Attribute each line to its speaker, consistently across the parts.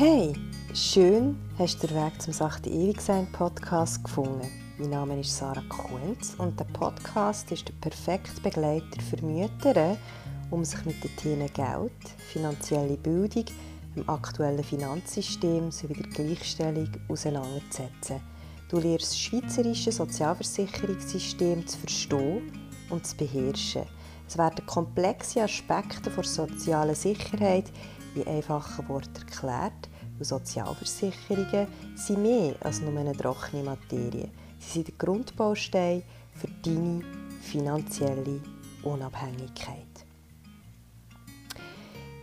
Speaker 1: Hey, schön hast du den Weg zum Sachte Ewigsein Podcast gefunden. Mein Name ist Sarah Kunz und der Podcast ist der perfekte Begleiter für Mütter, um sich mit den Themen Geld, finanzielle Bildung, dem aktuellen Finanzsystem sowie der Gleichstellung auseinanderzusetzen. Du lernst das schweizerische Sozialversicherungssystem zu verstehen und zu beherrschen. Es werden komplexe Aspekte der sozialen Sicherheit in einfachen Worten erklärt und Sozialversicherungen sind mehr als nur eine trockene Materie. Sie sind der Grundbaustein für deine finanzielle Unabhängigkeit.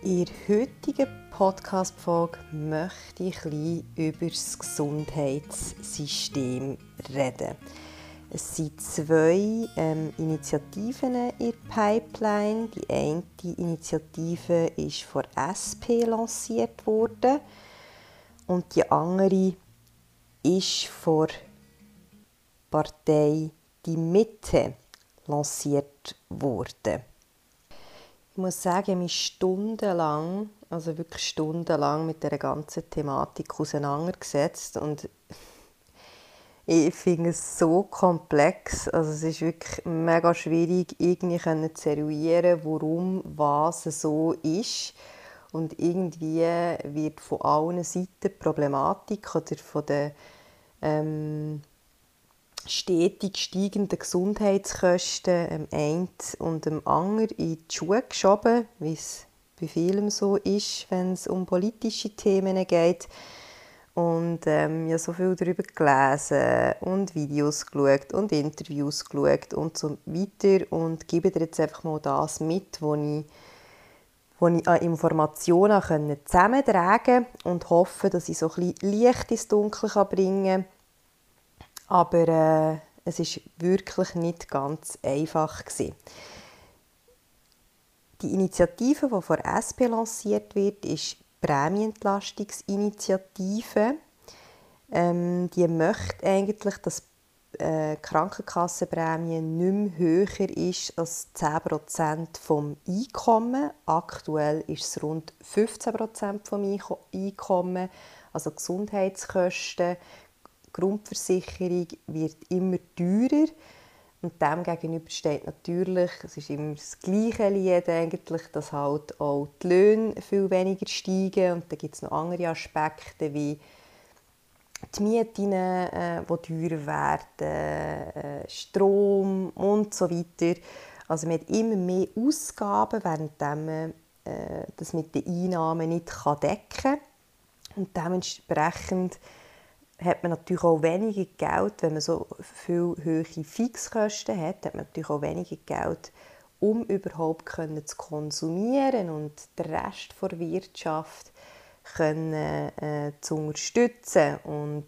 Speaker 1: In der heutigen Podcast-Folge möchte ich ein über das Gesundheitssystem reden. Es sind zwei ähm, Initiativen in der Pipeline. Die eine Initiative ist von SP lanciert worden und die andere ist von Partei Die Mitte lanciert worden. Ich muss sagen, ich habe mich stundenlang, also wirklich stundenlang mit der ganzen Thematik auseinandergesetzt und ich finde es so komplex, also es ist wirklich mega schwierig, irgendwie zu eruieren, warum was so ist. Und irgendwie wird von allen Seiten die Problematik oder von der ähm, stetig steigenden Gesundheitskosten ähm, ein und dem anderen in die Schuhe geschoben, wie es bei vielen so ist, wenn es um politische Themen geht. Und ähm, ja so viel darüber gelesen und Videos geschaut und Interviews geschaut und so weiter und gebe dir jetzt einfach mal das mit, was ich, was ich an Informationen zusammentragen konnte und hoffe, dass ich so ein bisschen Licht ins Dunkel bringen kann aber äh, es ist wirklich nicht ganz einfach gewesen. Die Initiative, die von SP lanciert wird, ist Prämienentlastungsinitiative. Ähm, die möchte eigentlich, dass äh, Krankenkassenprämie nicht mehr höher ist als 10% vom Einkommen. Aktuell ist es rund 15% vom Einkommen. Also Gesundheitskosten Grundversicherung wird immer teurer. Und dem gegenüber steht natürlich, es ist immer das gleiche Lied eigentlich, dass halt auch die Löhne viel weniger steigen. Und dann gibt es noch andere Aspekte wie die Mieten, äh, die teurer werden, äh, Strom und so weiter. Also man hat immer mehr Ausgaben, während man äh, das mit den Einnahmen nicht decken kann. Und dementsprechend hat man natürlich auch weniger Geld, wenn man so viel hohe Fixkosten hat, hat man natürlich auch weniger Geld, um überhaupt können zu konsumieren und den Rest der Wirtschaft können, äh, zu unterstützen und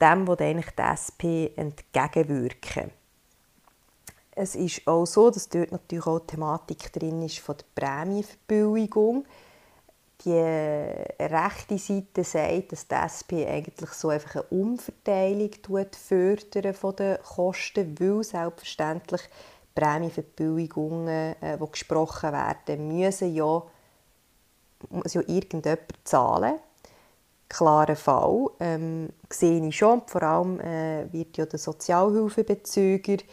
Speaker 1: dem, was eigentlich die SP entgegenwirken. Es ist auch so, dass dort natürlich auch die Thematik drin ist von der Prämienverbilligung die rechte Seite sagt, dass die SP eigentlich so einfach eine Umverteilung fördern von den Kosten, weil selbstverständlich Prämienverbilligungen, äh, die gesprochen werden, müssen ja, muss ja irgendjemand zahlen. Klarer Fall. Ähm, sehe ich schon. Vor allem äh, wird ja der Sozialhilfebezüger die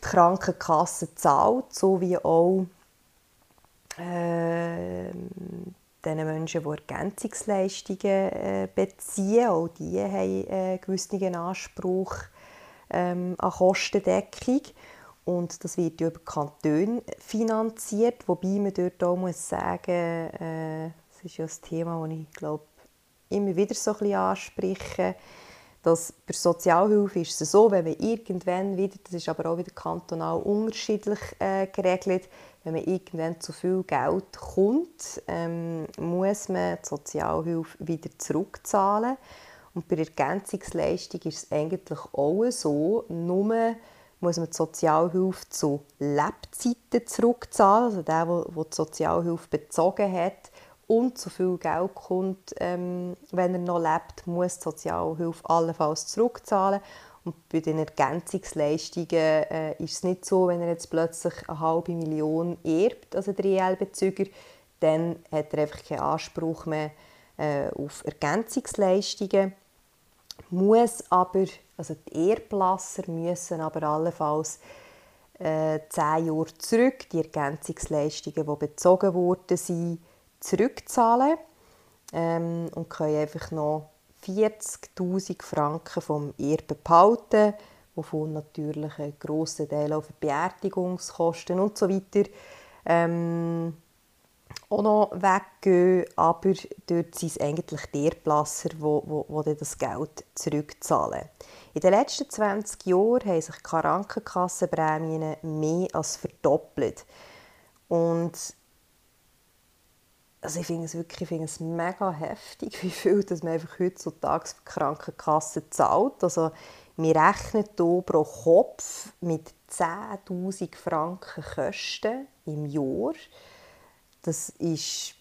Speaker 1: Krankenkasse zahlt, so wie auch äh, den Menschen, die Ergänzungsleistungen äh, beziehen. Auch die haben einen äh, gewissen Anspruch ähm, an Kostendeckung. Und das wird über Kantone finanziert, wobei man dort auch muss sagen, äh, das ist ja das Thema, das ich glaube, immer wieder so ein anspreche, dass bei Sozialhilfe ist es so, wenn man irgendwann wieder, das ist aber auch wieder kantonal unterschiedlich äh, geregelt, wenn man irgendwann zu viel Geld kommt, ähm, muss man die Sozialhilfe wieder zurückzahlen. Und bei der Ergänzungsleistung ist es eigentlich auch so, nur muss man die Sozialhilfe zu Lebzeiten zurückzahlen. Also der, der die Sozialhilfe bezogen hat und zu viel Geld kommt, ähm, wenn er noch lebt, muss die Sozialhilfe allenfalls zurückzahlen. Und bei den Ergänzungsleistungen äh, ist es nicht so, wenn er jetzt plötzlich eine halbe Million erbt, also der EL-Bezüger, dann hat er einfach keinen Anspruch mehr äh, auf Ergänzungsleistungen, muss aber, also die Erblasser müssen aber allenfalls äh, zehn Jahre zurück die Ergänzungsleistungen, die bezogen wurden, zurückzahlen ähm, und können einfach noch 40'000 Franken vom Erbe behalten, wovon natürlich ein grosser Teil für Beerdigungskosten und so weiter ähm, auch noch weggehen, aber dort sind es eigentlich die Erblasser, die, die, die das Geld zurückzahlen. In den letzten 20 Jahren haben sich die Krankenkassenprämien mehr als verdoppelt. Und also ich finde es wirklich ich finde es mega heftig, wie viel dass man einfach heutzutage für die Krankenkasse zahlt. Also wir rechnen hier pro Kopf mit 10'000 Franken Kosten im Jahr. Das ist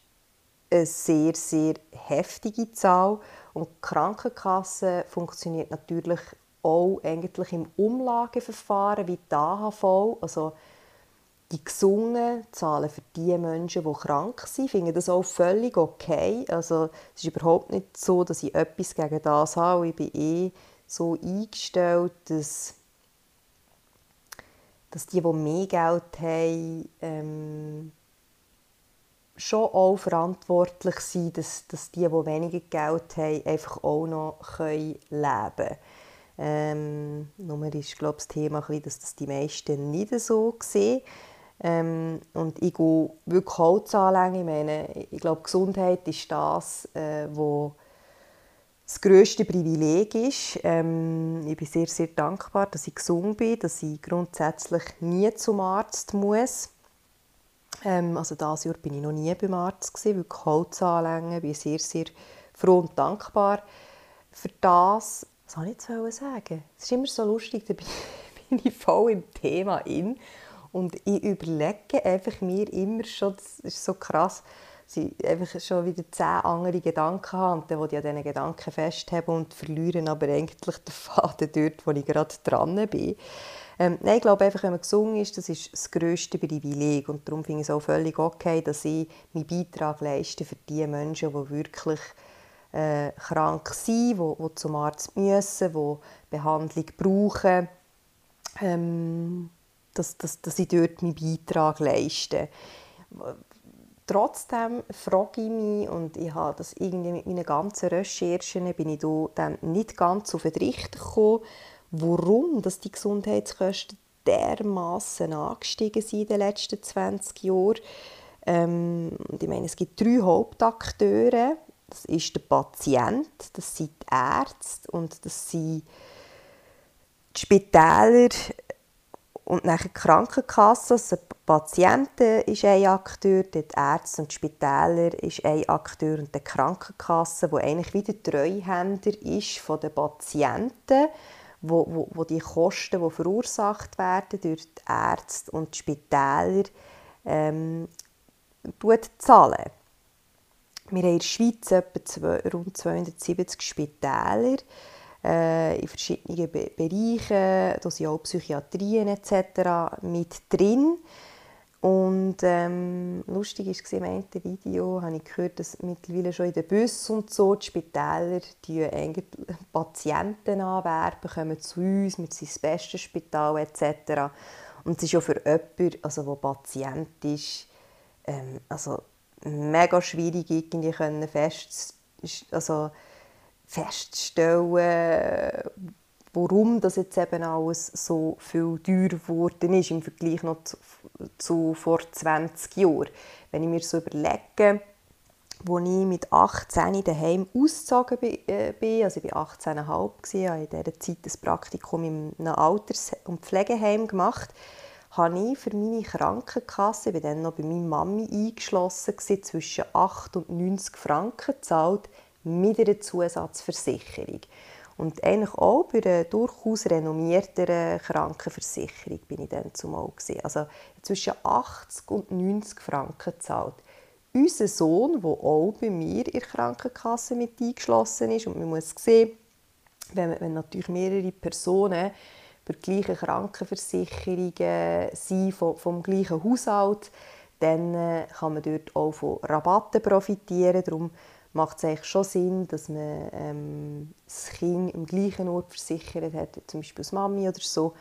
Speaker 1: eine sehr, sehr heftige Zahl. Und die Krankenkasse funktioniert natürlich auch eigentlich im Umlageverfahren wie die AHV. Also die Gesungen zahlen für die Menschen, die krank sind, finden das auch völlig okay. Also es ist überhaupt nicht so, dass ich etwas gegen das habe. Ich bin eh so eingestellt, dass, dass die, die mehr Geld haben, ähm, schon auch verantwortlich sind, dass, dass die, die weniger Geld haben, einfach auch noch können leben können. Ähm, nur ist glaube das Thema, dass das die meisten nicht so sehen. Ähm, und ich gehe wirklich Holz. Ich meine, ich glaube, Gesundheit ist das, äh, wo das grösste Privileg ist. Ähm, ich bin sehr, sehr dankbar, dass ich gesund bin, dass ich grundsätzlich nie zum Arzt muss. Ähm, also dieses Jahr bin ich noch nie beim Arzt gewesen, wirklich Holz anlegen. Ich bin sehr, sehr froh und dankbar für das. Was soll ich jetzt sagen? Es ist immer so lustig, da bin ich voll im Thema in und ich überlege einfach mir immer schon, das ist so krass, dass ich einfach schon wieder zehn andere Gedanken habe und dann will ich an diesen Gedanken festhalten und verliere aber eigentlich den Faden dort, wo ich gerade dran bin. Ähm, nein, ich glaube einfach, wenn man gesungen ist, das ist das grösste Privileg und darum finde ich es auch völlig okay, dass ich meinen Beitrag leiste für die Menschen, die wirklich äh, krank sind, die, die zum Arzt müssen, die Behandlung brauchen. Ähm, dass, dass, dass ich dort meinen Beitrag leiste. Trotzdem frage ich mich, und ich habe das irgendwie mit meinen ganzen Recherchen, bin ich da dann nicht ganz auf den Richter gekommen, warum dass die Gesundheitskosten dermaßen angestiegen sind in den letzten 20 Jahren. Ähm, ich meine, es gibt drei Hauptakteure. Das ist der Patient, das sind die Ärzte und das sind die Spitäler, und nachher die Krankenkasse, also Patienten ist ein Akteur, die Ärzte und Spitäler ist ein Akteur und die Krankenkasse, wo eigentlich wieder Treuhänder ist von den Patienten, wo, wo, wo die Kosten, die verursacht werden durch die Ärzte und die Spitäler, ähm, zahlen. Wir haben in der Schweiz etwa zwei, rund 270 Spitäler äh, in verschiedenen Be Bereichen. Da sind auch Psychiatrien etc. mit drin. Und ähm, lustig war, im einen Video habe ich gehört, dass mittlerweile schon in den Bussen und so die Spitäler die Patienten anwerben, kommen zu uns, mit seinem besten Spital etc. Und es ist auch für jemanden, also, der Patient ist, ähm, also mega schwierig irgendwie können also feststellen, warum das jetzt eben alles so viel teurer geworden ist im Vergleich noch zu, zu vor 20 Jahren. Wenn ich mir so überlege, als ich mit 18 daheim ausgezogen äh, bin, also ich war 18,5, habe in dieser Zeit ein Praktikum in einem Alters- und Pflegeheim gemacht, habe ich für meine Krankenkasse, ich war dann noch bei meiner Mami eingeschlossen, zwischen 8 und 90 Franken gezahlt mit einer Zusatzversicherung. Und eigentlich auch bei einer durchaus renommierteren Krankenversicherung bin ich dann zumal gesehen. Also zwischen 80 und 90 Franken zahlt. Unser Sohn, der auch bei mir in der Krankenkasse mit eingeschlossen ist, und man muss sehen, wenn, wenn natürlich mehrere Personen bei gleichen Krankenversicherungen sind, vom, vom gleichen Haushalt, dann äh, kann man dort auch von Rabatten profitieren. Darum macht es eigentlich schon Sinn, dass man ähm, das Kind im gleichen Ort versichert hat, zum Beispiel als Mami oder so.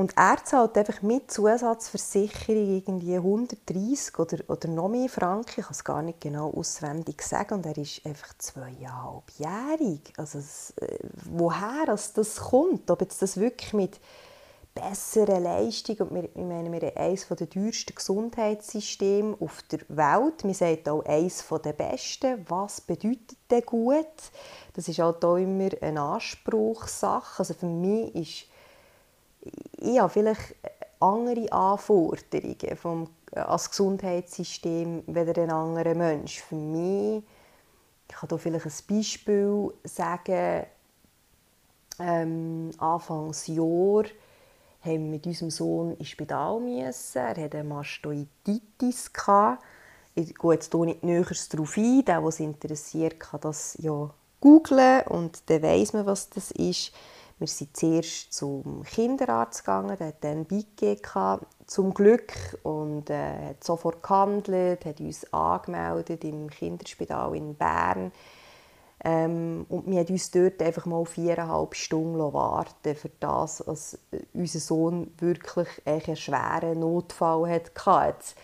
Speaker 1: Und er zahlt einfach mit Zusatzversicherung irgendwie 130 oder, oder noch mehr Franken. Ich kann es gar nicht genau auswendig sagen. Und er ist einfach zweieinhalbjährig. Also äh, woher das, das kommt, ob jetzt das wirklich mit bessere Leistung. Und wir, ich meine, wir haben eines der teuersten Gesundheitssysteme auf der Welt. Wir sagen auch eines der besten. Was bedeutet denn gut? Das ist halt auch immer eine Anspruchssache. Also für mich ist ich habe vielleicht andere Anforderungen vom, als Gesundheitssystem als ein anderer Mensch. Für mich, ich kann hier vielleicht ein Beispiel sagen, ähm, Anfangsjahr haben wir mit unserem Sohn ins Spital müssen. Er hatte eine Mastoiditis. Ich gehe jetzt hier nicht näher darauf ein. Der, was interessiert, kann das ja googlen und dann weiss man, was das ist. Wir sind zuerst zum Kinderarzt gegangen, der hat dann Beigegeben, zum Glück, und äh, hat sofort gehandelt, hat uns angemeldet im Kinderspital in Bern. Ähm, und wir haben uns dort einfach mal viereinhalb Stunden warten für das, dass unser Sohn wirklich einen schweren Notfall hatte. Jetzt,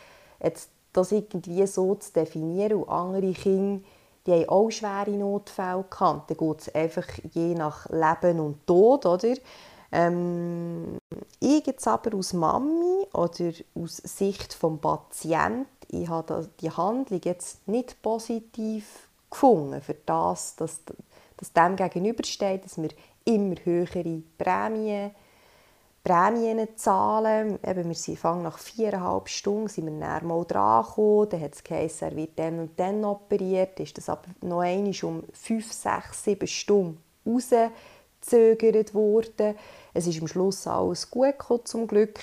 Speaker 1: jetzt das irgendwie so zu definieren und andere Kinder die haben auch schwere Notfälle gehabt. Dann geht es einfach je nach Leben und Tod, oder? Ähm, ich jetzt aber aus Mami oder aus Sicht des Patienten, ich habe die Handlung jetzt nicht positiv gefunden, für das, dass, dass dem gegenübersteht, dass wir immer höhere Prämien Prämien zahlen. Eben, wir sind fangen nach viereinhalb Stunden sind wir dann mal dran gekommen. Dann hat es geheißen, er wird dann und dann operiert. Ist das aber noch einmal um fünf, sechs, sieben Stunden rausgezögert worden. Es ist am Schluss alles gut gekommen, zum Glück.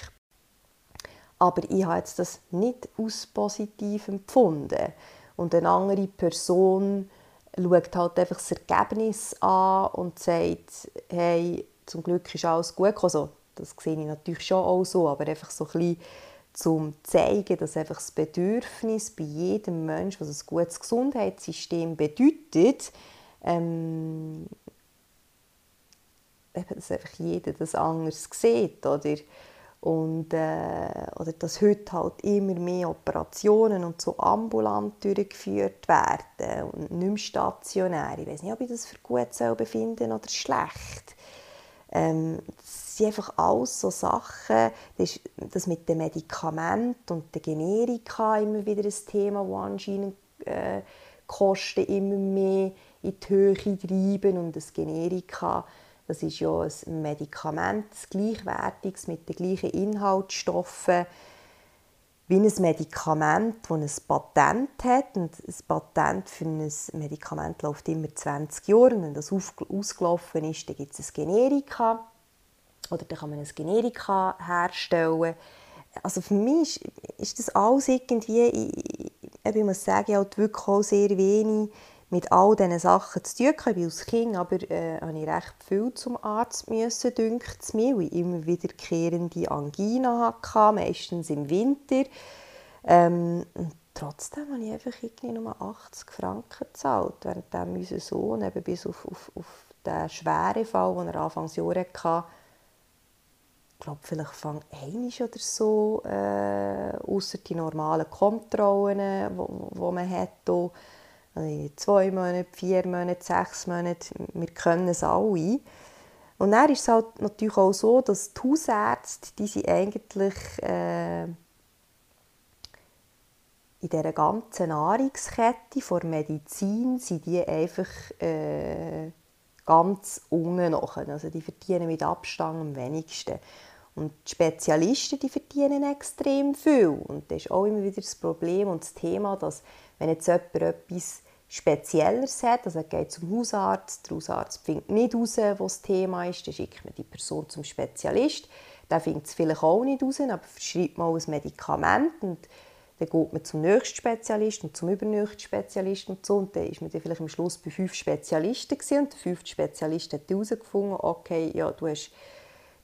Speaker 1: Aber ich habe jetzt das nicht als positiv empfunden. Und eine andere Person schaut halt einfach das Ergebnis an und sagt, hey, zum Glück ist alles gut gekommen. Also, das sehe ich natürlich schon auch so, aber einfach so ein bisschen zum zeigen, dass einfach das Bedürfnis bei jedem Menschen, was ein gutes Gesundheitssystem bedeutet, ähm, dass einfach jeder das anders sieht, oder? Und, äh, oder dass heute halt immer mehr Operationen und so ambulant durchgeführt werden und nicht mehr stationär. Ich weiß nicht, ob ich das für gut befinden oder schlecht. Ähm, das sind einfach alles so Sachen, das, das mit den Medikamenten und den Generika immer wieder ein Thema, wo anscheinend äh, Kosten immer mehr in die Höhe treiben und das Generika, das ist ja ein Medikament, das gleichwertiges mit den gleichen Inhaltsstoffen wie ein Medikament, das ein Patent hat. Und ein Patent für ein Medikament läuft immer 20 Jahre. Und wenn das ausgelaufen ist, dann gibt es ein Generika. Oder dann kann man ein Generika herstellen. Also für mich ist, ist das alles irgendwie, ich, ich muss sagen, halt wirklich auch sehr wenig mit all diesen Sachen zu tun. Ich bin als Kind aber äh, habe ich recht viel zum Arzt müssen, dünkt es mir, weil ich immer wiederkehrende Angina hatte, meistens im Winter. Ähm, trotzdem habe ich einfach irgendwie nur 80 Franken gezahlt, während unser Sohn eben bis auf, auf, auf den schweren Fall, den er Anfangs Jahre hatte, ich glaube, vielleicht fang einisch oder so, äh, außer die normalen Kontrollen, die man hat, hier, also zwei Monate, vier Monate, sechs Monate, wir können es alle. Und dann ist es halt natürlich auch so, dass die Hausärzte, die sind eigentlich äh, in dieser ganzen Nahrungskette der Medizin, sind die einfach äh, ganz unten noch. Also die verdienen mit Abstand am wenigsten. Und die Spezialisten die verdienen extrem viel. Und das ist auch immer wieder das Problem und das Thema, dass wenn jetzt jemand etwas Spezielleres hat, also er geht zum Hausarzt, der Hausarzt findet nicht heraus, was das Thema ist, dann schickt man die Person zum Spezialist. Der findet es vielleicht auch nicht heraus, aber verschreibt mal ein Medikament und dann geht man zum nächsten Spezialisten und zum übernächsten Spezialisten und so. Und dann ist man dann vielleicht am Schluss bei fünf Spezialisten gewesen. und der fünfte Spezialist hat herausgefunden, okay, ja, du hast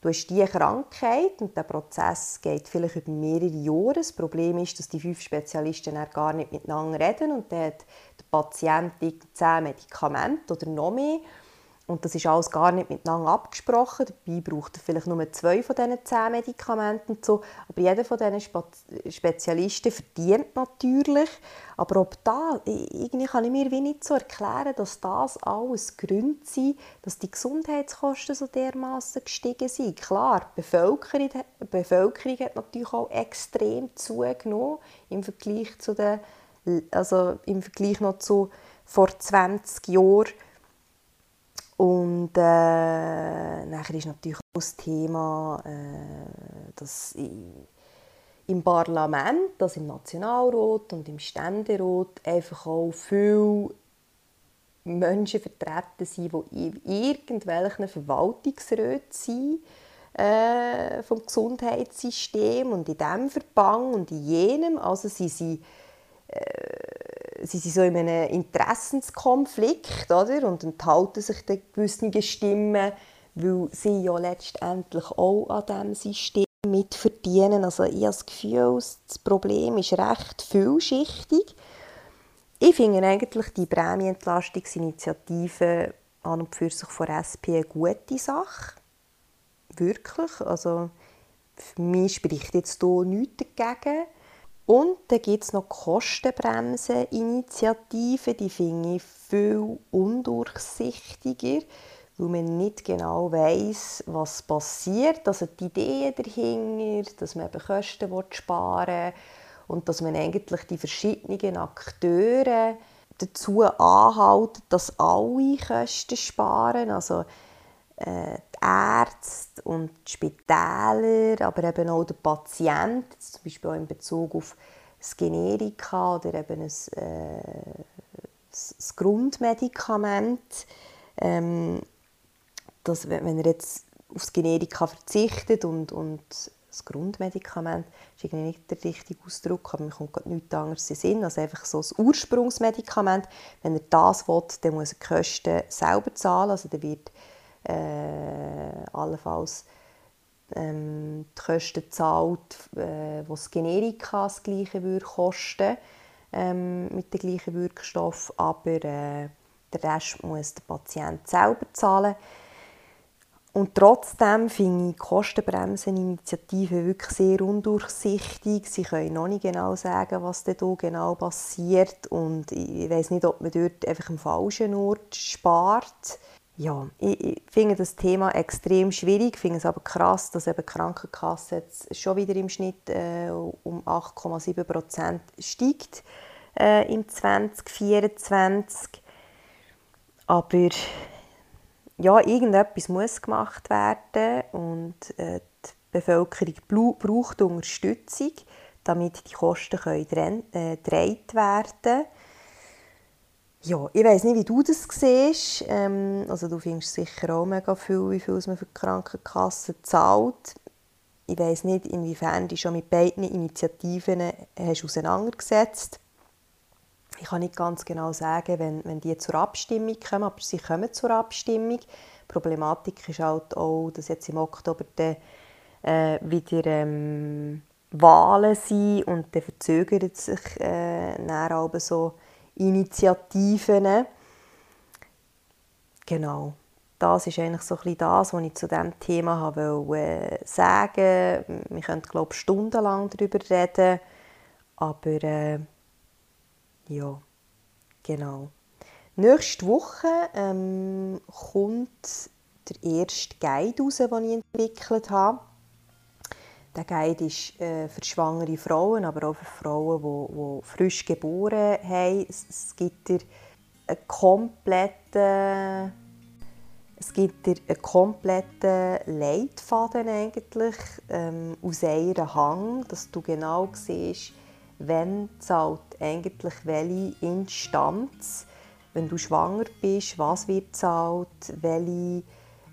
Speaker 1: du hast diese Krankheit und der Prozess geht vielleicht über mehrere Jahre. Das Problem ist, dass die fünf Spezialisten gar nicht miteinander reden und dann hat der Patient zehn Medikamente oder noch mehr und das ist alles gar nicht miteinander abgesprochen. Dabei braucht er vielleicht nur zwei von diesen zehn Medikamenten. so. Aber jeder von diesen Spezialisten verdient natürlich. Aber ob da, irgendwie kann ich mir nicht so erklären, dass das alles Gründe sind, dass die Gesundheitskosten so dermaßen gestiegen sind. Klar, die Bevölkerung, die Bevölkerung hat natürlich auch extrem zugenommen im Vergleich zu den, also im Vergleich noch zu vor 20 Jahren und äh, nachher ist natürlich auch das Thema, äh, dass im Parlament, also im Nationalrat und im Ständerat einfach auch viele Menschen vertreten sind, die in irgendwelchen Verwaltungsräten sind äh, vom Gesundheitssystem und in diesem Verband und in jenem. Also sie sind sie sind so in einem Interessenskonflikt oder? und enthalten sich dann gewissen Stimmen, weil sie ja letztendlich auch an diesem System mitverdienen. Also ich habe das Gefühl, das Problem ist recht vielschichtig. Ich finde eigentlich die Prämienentlastungsinitiative an und für sich von SP eine gute Sache. Wirklich. Also für mich spricht jetzt hier nichts dagegen. Und dann gibt es noch die Kostenbremse-Initiative, die finde ich viel undurchsichtiger, weil man nicht genau weiß, was passiert. Also die Idee dahinter, dass man eben Kosten sparen will und dass man eigentlich die verschiedenen Akteure dazu anhalten, dass alle Kosten sparen. Also äh, die Ärzte und die Spitäler, aber eben auch der Patient, zum Beispiel auch in Bezug auf das Generika oder eben ein, äh, das Grundmedikament. Ähm, dass, wenn er jetzt auf das Generika verzichtet und, und das Grundmedikament ist irgendwie nicht der richtige Ausdruck, aber mir kommt nichts anderes in Sinn, also einfach so das Ursprungsmedikament. Wenn er das will, dann muss er die Kosten selber zahlen, also dann wird äh, allenfalls ähm, die Kosten zahlt, äh, was Generika das gleiche würde kosten ähm, mit dem gleichen Wirkstoff, aber äh, der Rest muss der Patient selber zahlen. Und trotzdem finde ich die Kostenbremseninitiative wirklich sehr undurchsichtig. Sie können noch nicht genau sagen, was da genau passiert. Und ich weiß nicht, ob man dort einfach am falschen Ort spart ja, ich, ich, finde das Thema extrem schwierig, Ich finde es aber krass, dass eben die Krankenkasse jetzt schon wieder im Schnitt äh, um 8,7 Prozent steigt äh, im 2024. Aber ja, irgendetwas muss gemacht werden und äh, die Bevölkerung braucht Unterstützung, damit die Kosten können, äh, getragen werden können. Ja, ich weiß nicht, wie du das siehst. Ähm, also du findest sicher auch mega viel, wie viel man für die Krankenkasse zahlt. Ich weiß nicht, inwiefern du schon mit beiden Initiativen hast auseinandergesetzt Ich kann nicht ganz genau sagen, wenn, wenn die zur Abstimmung kommen, aber sie kommen zur Abstimmung. Die Problematik ist halt auch, dass jetzt im Oktober dann, äh, wieder ähm, Wahlen sind und dann verzögert sich äh, dann so Initiativen. Genau. Das ist eigentlich so ein das, was ich zu diesem Thema habe äh, sagen Wir können, glaube ich, stundenlang darüber reden. Aber äh, ja, genau. Nächste Woche ähm, kommt der erste Guide raus, den ich entwickelt habe. Der Guide ist äh, für schwangere Frauen, aber auch für Frauen, die, die frisch geboren haben. Es, gibt dir einen kompletten, es gibt dir einen kompletten Leitfaden eigentlich ähm, aus einem Hang, dass du genau siehst, wenn zahlt eigentlich welche Instanz, wenn du schwanger bist, was wird zahlt, welche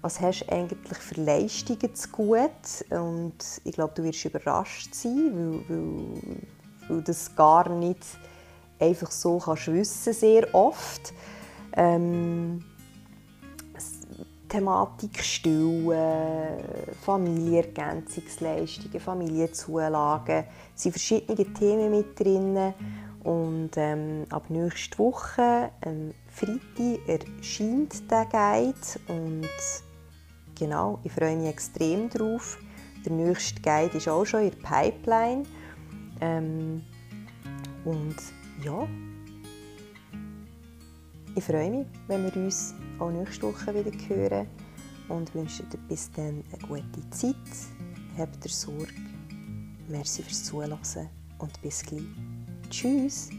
Speaker 1: was hast du eigentlich für Leistungen zu gut? Und ich glaube, du wirst überrascht sein, weil, weil, weil das gar nicht einfach so kannst wissen sehr oft. Ähm, Thematik Stillen, Familienergänzungsleistungen, Familienzulagen. Es sind verschiedene Themen mit drin. Und ähm, ab nächster Woche, ähm, Freitag, erscheint der Guide. Und genau, ich freue mich extrem drauf. Der nächste Guide ist auch schon in der Pipeline. Ähm, und ja, ich freue mich, wenn wir uns auch nächste Woche wieder hören und wünsche dir bis dann eine gute Zeit. Habt ihr Sorge. Merci fürs Zuhören und bis gleich. Tschüss.